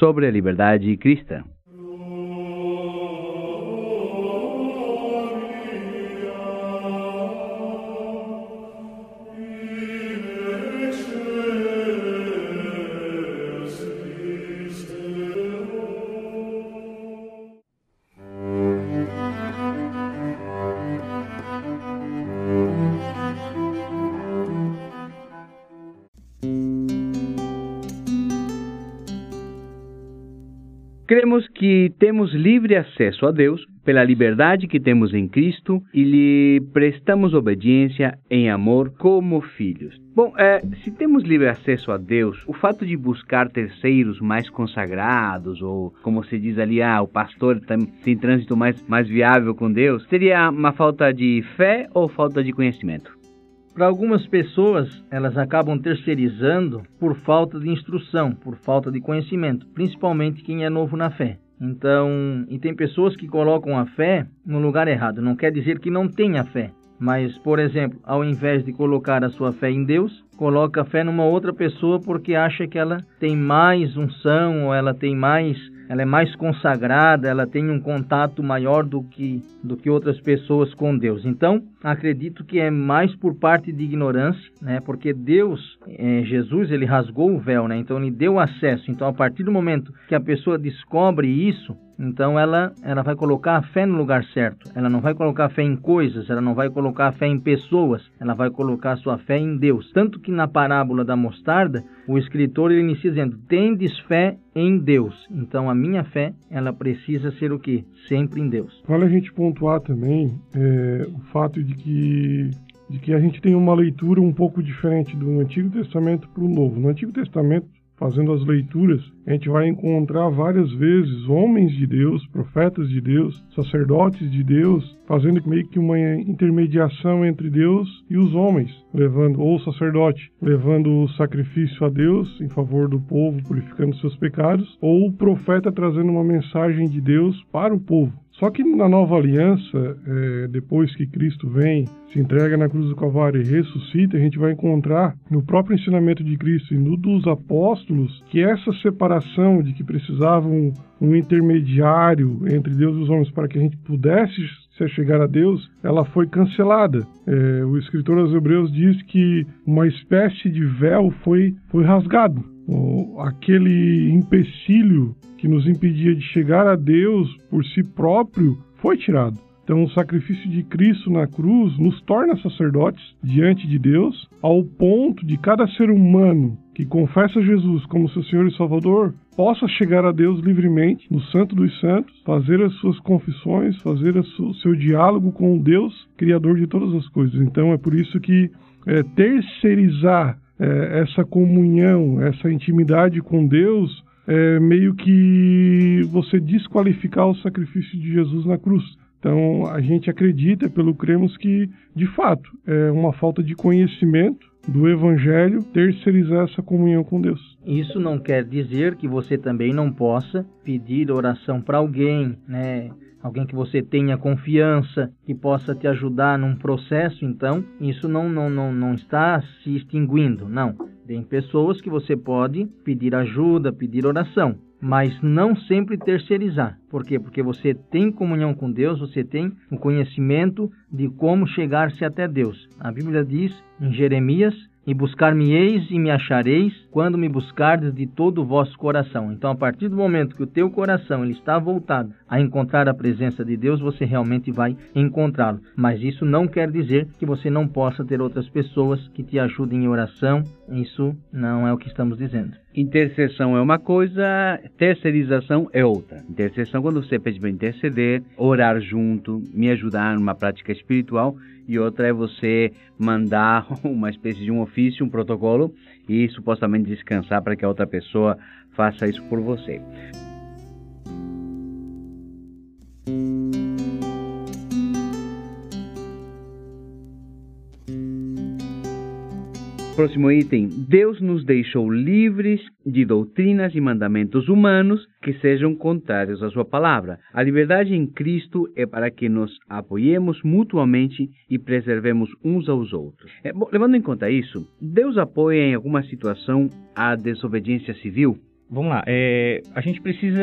sobre a liberdade cristã. Que temos livre acesso a Deus pela liberdade que temos em Cristo e lhe prestamos obediência em amor como filhos. Bom, é, se temos livre acesso a Deus, o fato de buscar terceiros mais consagrados, ou como se diz ali, ah, o pastor tem trânsito mais, mais viável com Deus, seria uma falta de fé ou falta de conhecimento? Para algumas pessoas, elas acabam terceirizando por falta de instrução, por falta de conhecimento, principalmente quem é novo na fé. Então, e tem pessoas que colocam a fé no lugar errado. Não quer dizer que não tenha fé, mas, por exemplo, ao invés de colocar a sua fé em Deus, coloca a fé numa outra pessoa porque acha que ela tem mais unção ou ela tem mais ela é mais consagrada, ela tem um contato maior do que, do que outras pessoas com Deus. Então, acredito que é mais por parte de ignorância, né? Porque Deus, é, Jesus, ele rasgou o véu, né? Então ele deu acesso. Então, a partir do momento que a pessoa descobre isso, então ela, ela vai colocar a fé no lugar certo. Ela não vai colocar a fé em coisas, ela não vai colocar a fé em pessoas, ela vai colocar a sua fé em Deus. Tanto que na parábola da mostarda, o escritor ele inicia dizendo: "Tendes fé em Deus". Então a minha fé, ela precisa ser o que? Sempre em Deus. Vale a gente pontuar também é, o fato de que de que a gente tem uma leitura um pouco diferente do Antigo Testamento para o Novo. No Antigo Testamento fazendo as leituras, a gente vai encontrar várias vezes homens de Deus, profetas de Deus, sacerdotes de Deus, fazendo meio que uma intermediação entre Deus e os homens, levando ou o sacerdote levando o sacrifício a Deus em favor do povo, purificando seus pecados, ou o profeta trazendo uma mensagem de Deus para o povo. Só que na nova aliança, é, depois que Cristo vem, se entrega na cruz do Calvário e ressuscita, a gente vai encontrar no próprio ensinamento de Cristo e no dos apóstolos que essa separação de que precisavam um intermediário entre Deus e os homens para que a gente pudesse se chegar a Deus, ela foi cancelada. É, o escritor aos Hebreus diz que uma espécie de véu foi, foi rasgado. O, aquele empecilho que nos impedia de chegar a Deus por si próprio foi tirado. Então, o sacrifício de Cristo na cruz nos torna sacerdotes diante de Deus, ao ponto de cada ser humano que confessa Jesus como seu Senhor e Salvador possa chegar a Deus livremente, no Santo dos Santos, fazer as suas confissões, fazer o seu diálogo com o Deus, Criador de todas as coisas. Então, é por isso que é, terceirizar é, essa comunhão, essa intimidade com Deus é meio que você desqualificar o sacrifício de Jesus na cruz. Então, a gente acredita, pelo cremos, que, de fato, é uma falta de conhecimento do Evangelho terceirizar essa comunhão com Deus. Isso não quer dizer que você também não possa pedir oração para alguém, né? Alguém que você tenha confiança, que possa te ajudar num processo, então, isso não, não, não, não está se extinguindo, não. Tem pessoas que você pode pedir ajuda, pedir oração, mas não sempre terceirizar. Por quê? Porque você tem comunhão com Deus, você tem o conhecimento de como chegar-se até Deus. A Bíblia diz em Jeremias e buscar-me-eis e me achareis quando me buscardes de todo o vosso coração. Então, a partir do momento que o teu coração ele está voltado a encontrar a presença de Deus, você realmente vai encontrá-lo. Mas isso não quer dizer que você não possa ter outras pessoas que te ajudem em oração. Isso não é o que estamos dizendo. Intercessão é uma coisa, terceirização é outra. Intercessão quando você pede para interceder, orar junto, me ajudar numa prática espiritual e outra é você mandar uma espécie de um ofício, um protocolo e supostamente descansar para que a outra pessoa faça isso por você. Próximo item: Deus nos deixou livres de doutrinas e mandamentos humanos que sejam contrários à Sua palavra. A liberdade em Cristo é para que nos apoiemos mutuamente e preservemos uns aos outros. É, bom, levando em conta isso, Deus apoia em alguma situação a desobediência civil? vamos lá, é, a gente precisa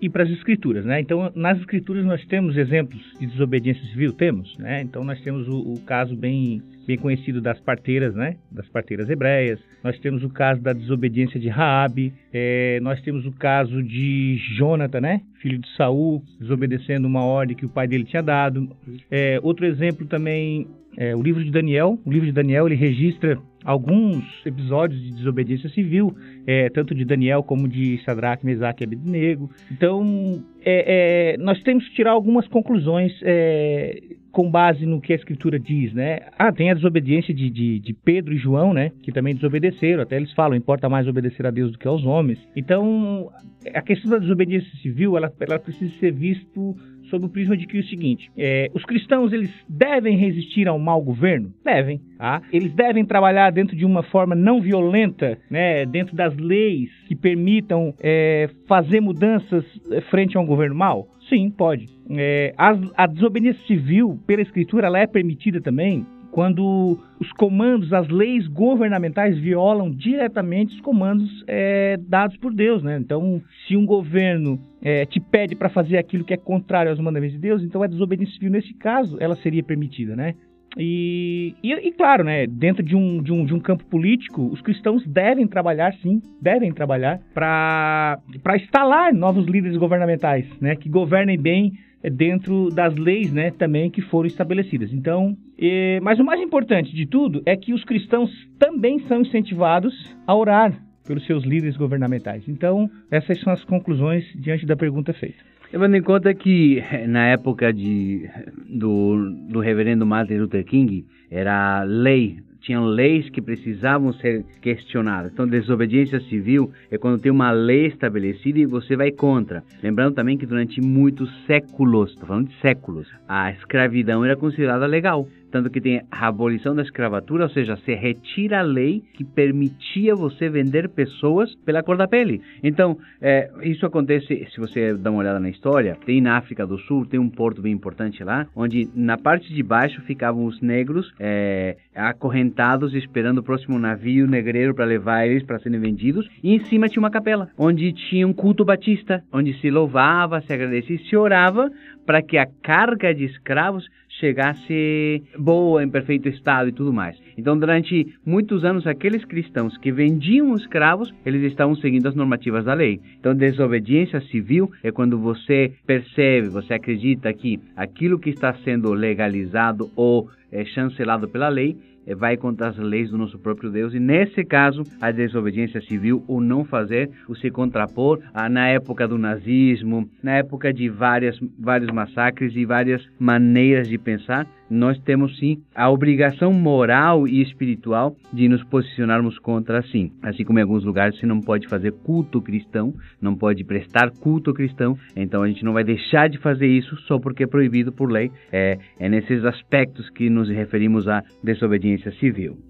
ir para as escrituras, né? Então, nas escrituras nós temos exemplos de desobediência civil, temos, né? Então, nós temos o, o caso bem bem conhecido das parteiras, né? Das parteiras hebreias. Nós temos o caso da desobediência de Raabe. É, nós temos o caso de Jonathan, né? Filho de Saul, desobedecendo uma ordem que o pai dele tinha dado. É, outro exemplo também é o livro de Daniel. O livro de Daniel ele registra alguns episódios de desobediência civil, é, tanto de Daniel como de Sadraque, Mesaque e Abednego. Então, é, é, nós temos que tirar algumas conclusões é, com base no que a Escritura diz, né? Ah, tem a desobediência de, de, de, Pedro e João, né? Que também desobedeceram. Até eles falam, importa mais obedecer a Deus do que aos homens. Então, a questão da desobediência civil, ela, ela precisa ser visto sob o prisma de que é o seguinte: é, os cristãos eles devem resistir ao mau governo? Devem. Tá? Eles devem trabalhar dentro de uma forma não violenta, né, dentro das leis que permitam é, fazer mudanças é, frente a um governo mau? Sim, pode. É, a, a desobediência civil, pela escritura, ela é permitida também quando os comandos, as leis governamentais violam diretamente os comandos é, dados por Deus, né? Então, se um governo é, te pede para fazer aquilo que é contrário aos mandamentos de Deus, então a desobediência civil, nesse caso, ela seria permitida, né? E, e, e, claro, né, dentro de um, de, um, de um campo político, os cristãos devem trabalhar, sim, devem trabalhar para instalar novos líderes governamentais, né, que governem bem dentro das leis, né, também que foram estabelecidas. Então, e, mas o mais importante de tudo é que os cristãos também são incentivados a orar pelos seus líderes governamentais. Então, essas são as conclusões diante da pergunta feita. Levando em conta que na época de, do, do reverendo Martin Luther King era lei tinham leis que precisavam ser questionadas. Então, desobediência civil é quando tem uma lei estabelecida e você vai contra. Lembrando também que durante muitos séculos, estou falando de séculos, a escravidão era considerada legal tanto que tem a abolição da escravatura, ou seja, se retira a lei que permitia você vender pessoas pela cor da pele. Então, é, isso acontece, se você dá uma olhada na história, tem na África do Sul, tem um porto bem importante lá, onde na parte de baixo ficavam os negros é, acorrentados, esperando o próximo navio negreiro para levar eles para serem vendidos, e em cima tinha uma capela, onde tinha um culto batista, onde se louvava, se agradecia e se orava para que a carga de escravos chegasse boa, em perfeito estado e tudo mais. Então, durante muitos anos, aqueles cristãos que vendiam escravos, eles estavam seguindo as normativas da lei. Então, desobediência civil é quando você percebe, você acredita que aquilo que está sendo legalizado ou é, chancelado pela lei vai contra as leis do nosso próprio Deus. E nesse caso, a desobediência civil, o não fazer, o se contrapor, a, na época do nazismo, na época de várias, vários massacres e várias maneiras de pensar, nós temos sim a obrigação moral e espiritual de nos posicionarmos contra assim. Assim como em alguns lugares você não pode fazer culto cristão, não pode prestar culto cristão, então a gente não vai deixar de fazer isso só porque é proibido por lei. É, é nesses aspectos que nos referimos à desobediência civil.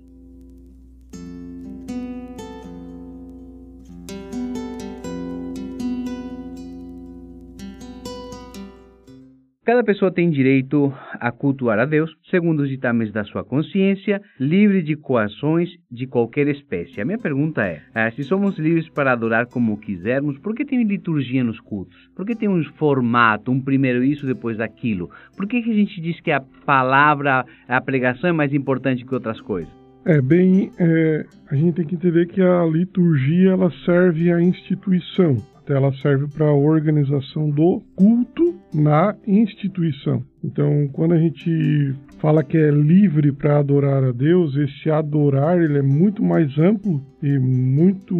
Cada pessoa tem direito a cultuar a Deus segundo os ditames da sua consciência, livre de coações de qualquer espécie. A minha pergunta é: eh, se somos livres para adorar como quisermos, por que tem liturgia nos cultos? Por que tem um formato, um primeiro isso, depois aquilo? Por que, que a gente diz que a palavra, a pregação é mais importante que outras coisas? É bem, é, a gente tem que entender que a liturgia ela serve à instituição ela serve para a organização do culto na instituição. Então, quando a gente fala que é livre para adorar a Deus, esse adorar ele é muito mais amplo e muito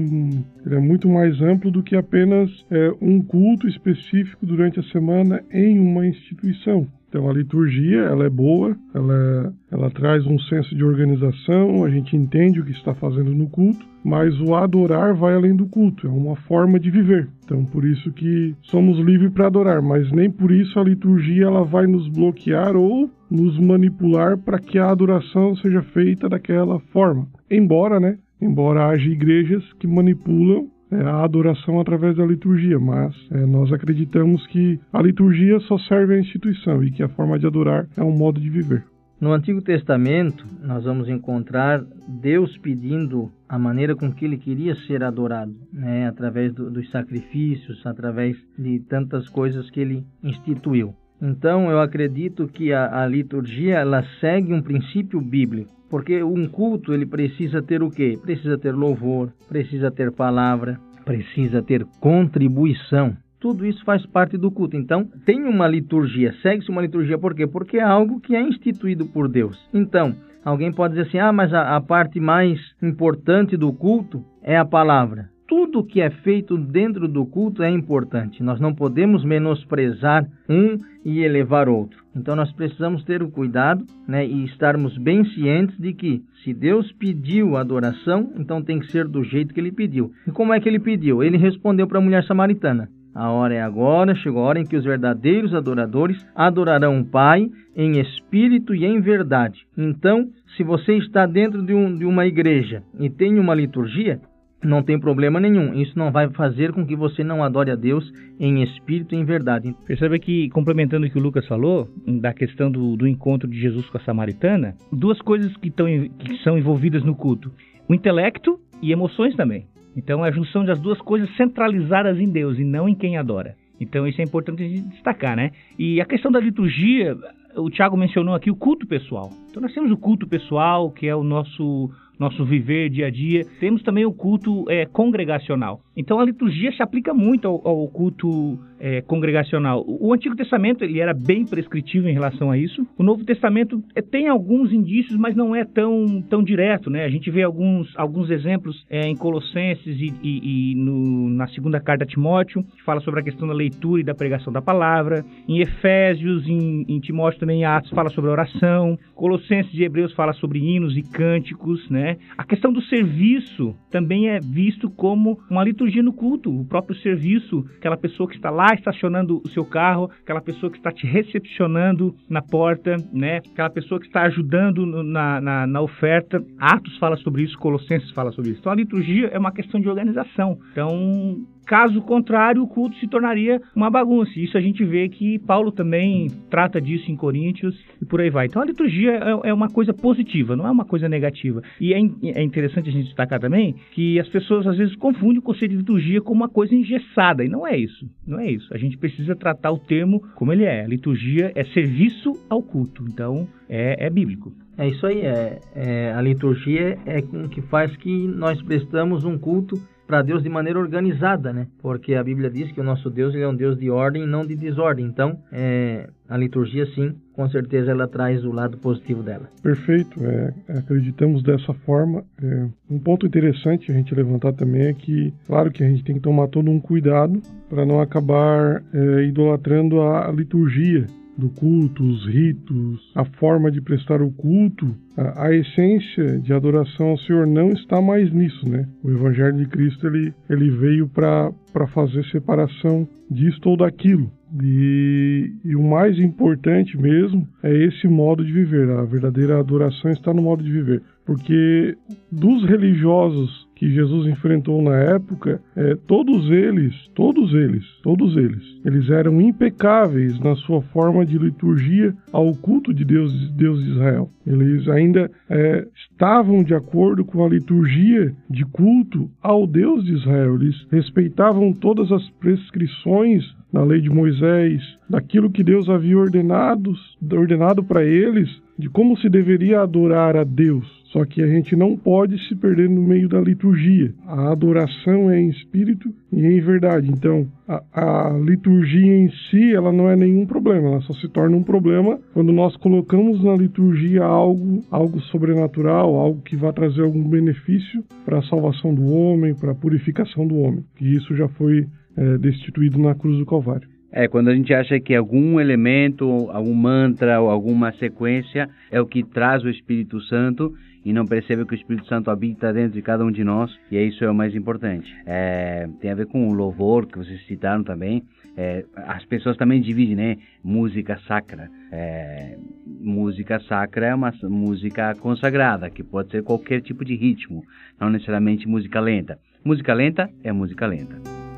ele é muito mais amplo do que apenas é, um culto específico durante a semana em uma instituição. Então a liturgia ela é boa, ela, ela traz um senso de organização, a gente entende o que está fazendo no culto, mas o adorar vai além do culto, é uma forma de viver. Então por isso que somos livres para adorar, mas nem por isso a liturgia ela vai nos bloquear ou nos manipular para que a adoração seja feita daquela forma. Embora, né? Embora haja igrejas que manipulam é, a adoração através da liturgia, mas é, nós acreditamos que a liturgia só serve à instituição e que a forma de adorar é um modo de viver. No Antigo Testamento, nós vamos encontrar Deus pedindo a maneira com que ele queria ser adorado, né? através do, dos sacrifícios, através de tantas coisas que ele instituiu. Então, eu acredito que a, a liturgia ela segue um princípio bíblico, porque um culto ele precisa ter o quê? Precisa ter louvor, precisa ter palavra, precisa ter contribuição. Tudo isso faz parte do culto. Então, tem uma liturgia, segue-se uma liturgia por quê? Porque é algo que é instituído por Deus. Então, alguém pode dizer assim: ah, mas a, a parte mais importante do culto é a palavra. Tudo que é feito dentro do culto é importante. Nós não podemos menosprezar um e elevar outro. Então nós precisamos ter o cuidado né, e estarmos bem cientes de que se Deus pediu adoração, então tem que ser do jeito que ele pediu. E como é que ele pediu? Ele respondeu para a mulher samaritana: a hora é agora, chegou a hora em que os verdadeiros adoradores adorarão o Pai em espírito e em verdade. Então, se você está dentro de, um, de uma igreja e tem uma liturgia, não tem problema nenhum. Isso não vai fazer com que você não adore a Deus em espírito e em verdade. Percebe que, complementando o que o Lucas falou, da questão do, do encontro de Jesus com a samaritana, duas coisas que, tão, que são envolvidas no culto: o intelecto e emoções também. Então, é a junção das duas coisas centralizadas em Deus e não em quem adora. Então, isso é importante gente destacar, né? E a questão da liturgia, o Tiago mencionou aqui o culto pessoal. Então, nós temos o culto pessoal, que é o nosso nosso viver dia a dia. Temos também o culto é, congregacional. Então a liturgia se aplica muito ao, ao culto é, congregacional. O Antigo Testamento ele era bem prescritivo em relação a isso. O Novo Testamento é, tem alguns indícios, mas não é tão, tão direto, né? A gente vê alguns, alguns exemplos é, em Colossenses e, e, e no, na segunda carta a Timóteo, que fala sobre a questão da leitura e da pregação da palavra. Em Efésios, em, em Timóteo também em Atos fala sobre a oração. Colossenses e Hebreus fala sobre hinos e cânticos, né? A questão do serviço também é visto como uma liturgia no culto. O próprio serviço, aquela pessoa que está lá estacionando o seu carro, aquela pessoa que está te recepcionando na porta, né? Aquela pessoa que está ajudando na, na, na oferta. Atos fala sobre isso, Colossenses fala sobre isso. Então a liturgia é uma questão de organização. Então Caso contrário, o culto se tornaria uma bagunça. Isso a gente vê que Paulo também trata disso em Coríntios e por aí vai. Então a liturgia é, é uma coisa positiva, não é uma coisa negativa. E é, é, interessante a gente destacar também que as pessoas às vezes confundem o conceito de liturgia com uma coisa engessada. E não é isso. Não é isso. A gente precisa tratar o termo como ele é. A liturgia é serviço ao culto. Então é, é bíblico. É isso aí. É, é a liturgia é o que faz que nós prestamos um culto para Deus de maneira organizada, né? Porque a Bíblia diz que o nosso Deus ele é um Deus de ordem não de desordem. Então, é, a liturgia, sim, com certeza ela traz o lado positivo dela. Perfeito, é, acreditamos dessa forma. É, um ponto interessante a gente levantar também é que, claro que a gente tem que tomar todo um cuidado para não acabar é, idolatrando a liturgia do culto, os ritos, a forma de prestar o culto, a, a, essência de adoração ao Senhor não está mais nisso, né? O Evangelho de Cristo ele, ele veio para fazer separação disto ou daquilo. E, e, o mais importante mesmo é esse modo de viver. A verdadeira adoração está no modo de viver. Porque dos religiosos que Jesus enfrentou na época, é, todos eles, todos eles, todos eles, eles eram impecáveis na sua forma de liturgia ao culto de Deus, Deus de Israel. Eles ainda é, estavam de acordo com a liturgia de culto ao Deus de Israel. Eles respeitavam todas as prescrições na lei de Moisés, daquilo que Deus havia ordenado, ordenado para eles, de como se deveria adorar a Deus. Só que a gente não pode se perder no meio da liturgia. A adoração é em espírito e em verdade. Então, a, a, liturgia em si, ela não é nenhum problema. Ela só se torna um problema quando nós colocamos na liturgia algo, algo sobrenatural, algo que vai trazer algum benefício para a salvação do homem, para a purificação do homem. E isso já foi é, destituído na cruz do Calvário. É, quando a gente acha que algum elemento, algum mantra ou alguma sequência é o que traz o Espírito Santo e não percebe que o Espírito Santo habita dentro de cada um de nós, e isso é o mais importante. É, tem a ver com o louvor que vocês citaram também. É, as pessoas também dividem, né? Música sacra. É, música sacra é uma música consagrada, que pode ser qualquer tipo de ritmo, não necessariamente música lenta. Música lenta é música lenta.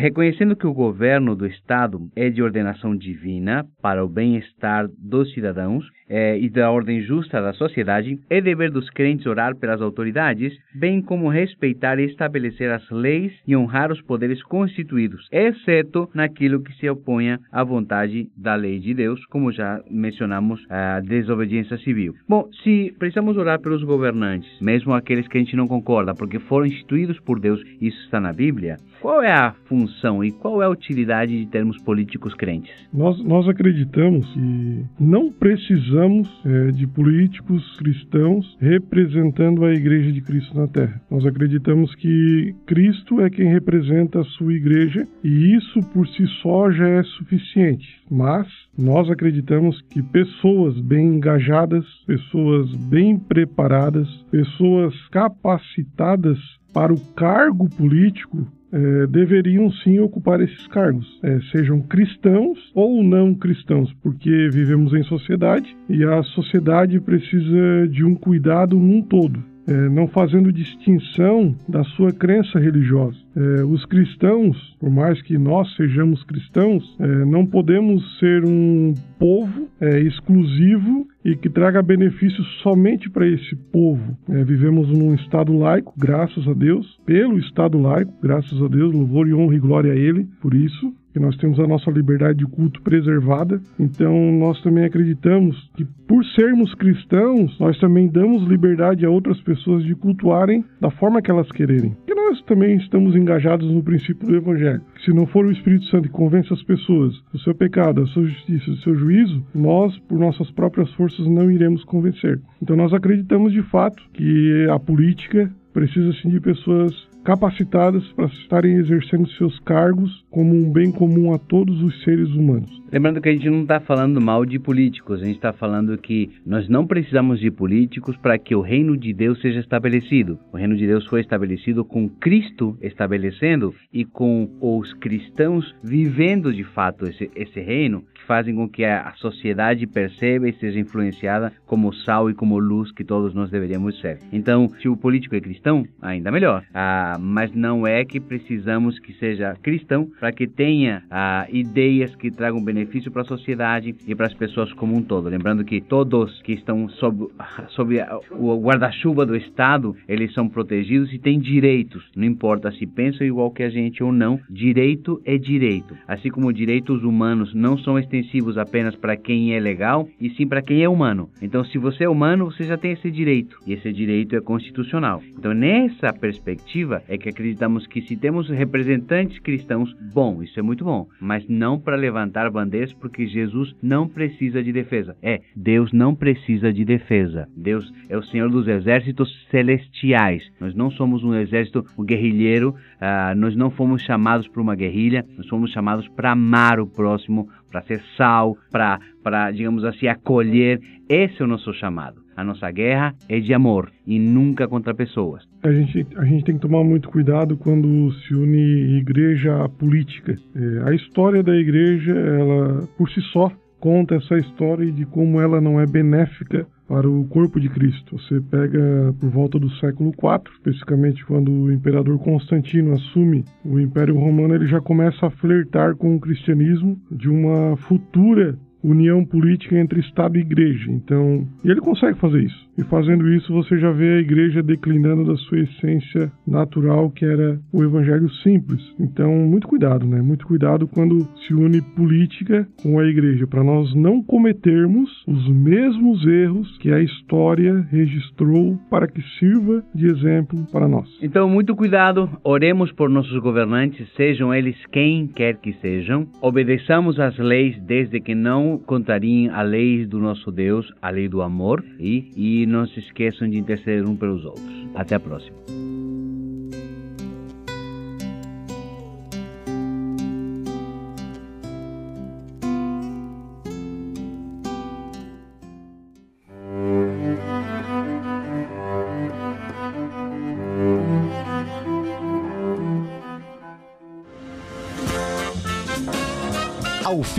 Reconhecendo que o governo do Estado é de ordenação divina para o bem-estar dos cidadãos é, e da ordem justa da sociedade, é dever dos crentes orar pelas autoridades, bem como respeitar e estabelecer as leis e honrar os poderes constituídos, exceto naquilo que se oponha à vontade da lei de Deus, como já mencionamos, a desobediência civil. Bom, se precisamos orar pelos governantes, mesmo aqueles que a gente não concorda, porque foram instituídos por Deus, isso está na Bíblia, qual é a função e qual é a utilidade de termos políticos crentes? Nós, nós acreditamos que não precisamos é, de políticos cristãos representando a Igreja de Cristo na Terra. Nós acreditamos que Cristo é quem representa a sua Igreja e isso por si só já é suficiente. Mas nós acreditamos que pessoas bem engajadas, pessoas bem preparadas, pessoas capacitadas para o cargo político é, deveriam sim ocupar esses cargos, é, sejam cristãos ou não cristãos, porque vivemos em sociedade e a sociedade precisa de um cuidado num todo é, não fazendo distinção da sua crença religiosa. É, os cristãos, por mais que nós sejamos cristãos, é, não podemos ser um povo exclusivo e que traga benefícios somente para esse povo. É, vivemos num Estado laico, graças a Deus, pelo Estado laico, graças a Deus, louvor e honra e glória a Ele por isso que nós temos a nossa liberdade de culto preservada. Então, nós também acreditamos que, por sermos cristãos, nós também damos liberdade a outras pessoas de cultuarem da forma que elas quererem. E nós também estamos engajados no princípio do Evangelho. Se não for o Espírito Santo que convence as pessoas do seu pecado, da sua justiça, do seu juízo, nós, por nossas próprias forças, não iremos convencer. Então, nós acreditamos de fato que a política precisa sim de pessoas capacitadas para estarem exercendo seus cargos como um bem comum a todos os seres humanos. Lembrando que a gente não está falando mal de políticos, a gente está falando que nós não precisamos de políticos para que o reino de Deus seja estabelecido. O reino de Deus foi estabelecido com Cristo estabelecendo e com os cristãos vivendo de fato esse, esse reino, fazem com que a sociedade perceba e seja influenciada como sal e como luz que todos nós deveríamos ser. Então, se o político é cristão, ainda melhor. Ah, mas não é que precisamos que seja cristão para que tenha ah, ideias que tragam benefício para a sociedade e para as pessoas como um todo. Lembrando que todos que estão sob, sob o guarda-chuva do Estado, eles são protegidos e têm direitos. Não importa se pensam igual que a gente ou não, direito é direito. Assim como direitos humanos não são extensivos apenas para quem é legal, e sim para quem é humano. Então, se você é humano, você já tem esse direito, e esse direito é constitucional. Então, nessa perspectiva, é que acreditamos que se temos representantes cristãos, bom, isso é muito bom, mas não para levantar bandeiras, porque Jesus não precisa de defesa. É, Deus não precisa de defesa. Deus é o Senhor dos exércitos celestiais. Nós não somos um exército um guerrilheiro, uh, nós não fomos chamados para uma guerrilha, nós fomos chamados para amar o próximo, para ser sal, para, digamos assim, acolher. Esse é o nosso chamado. A nossa guerra é de amor e nunca contra pessoas. A gente, a gente tem que tomar muito cuidado quando se une igreja à política. É, a história da igreja, ela por si só conta essa história de como ela não é benéfica para o corpo de Cristo. Você pega por volta do século IV, especificamente quando o imperador Constantino assume o Império Romano, ele já começa a flertar com o cristianismo de uma futura união política entre Estado e Igreja. Então, e ele consegue fazer isso. E fazendo isso, você já vê a igreja declinando da sua essência natural, que era o evangelho simples. Então, muito cuidado, né? Muito cuidado quando se une política com a igreja, para nós não cometermos os mesmos erros que a história registrou para que sirva de exemplo para nós. Então, muito cuidado, oremos por nossos governantes, sejam eles quem quer que sejam. Obedeçamos às leis desde que não contrariem a lei do nosso Deus, a lei do amor e e não se esqueçam de interceder um pelos outros. Até a próxima.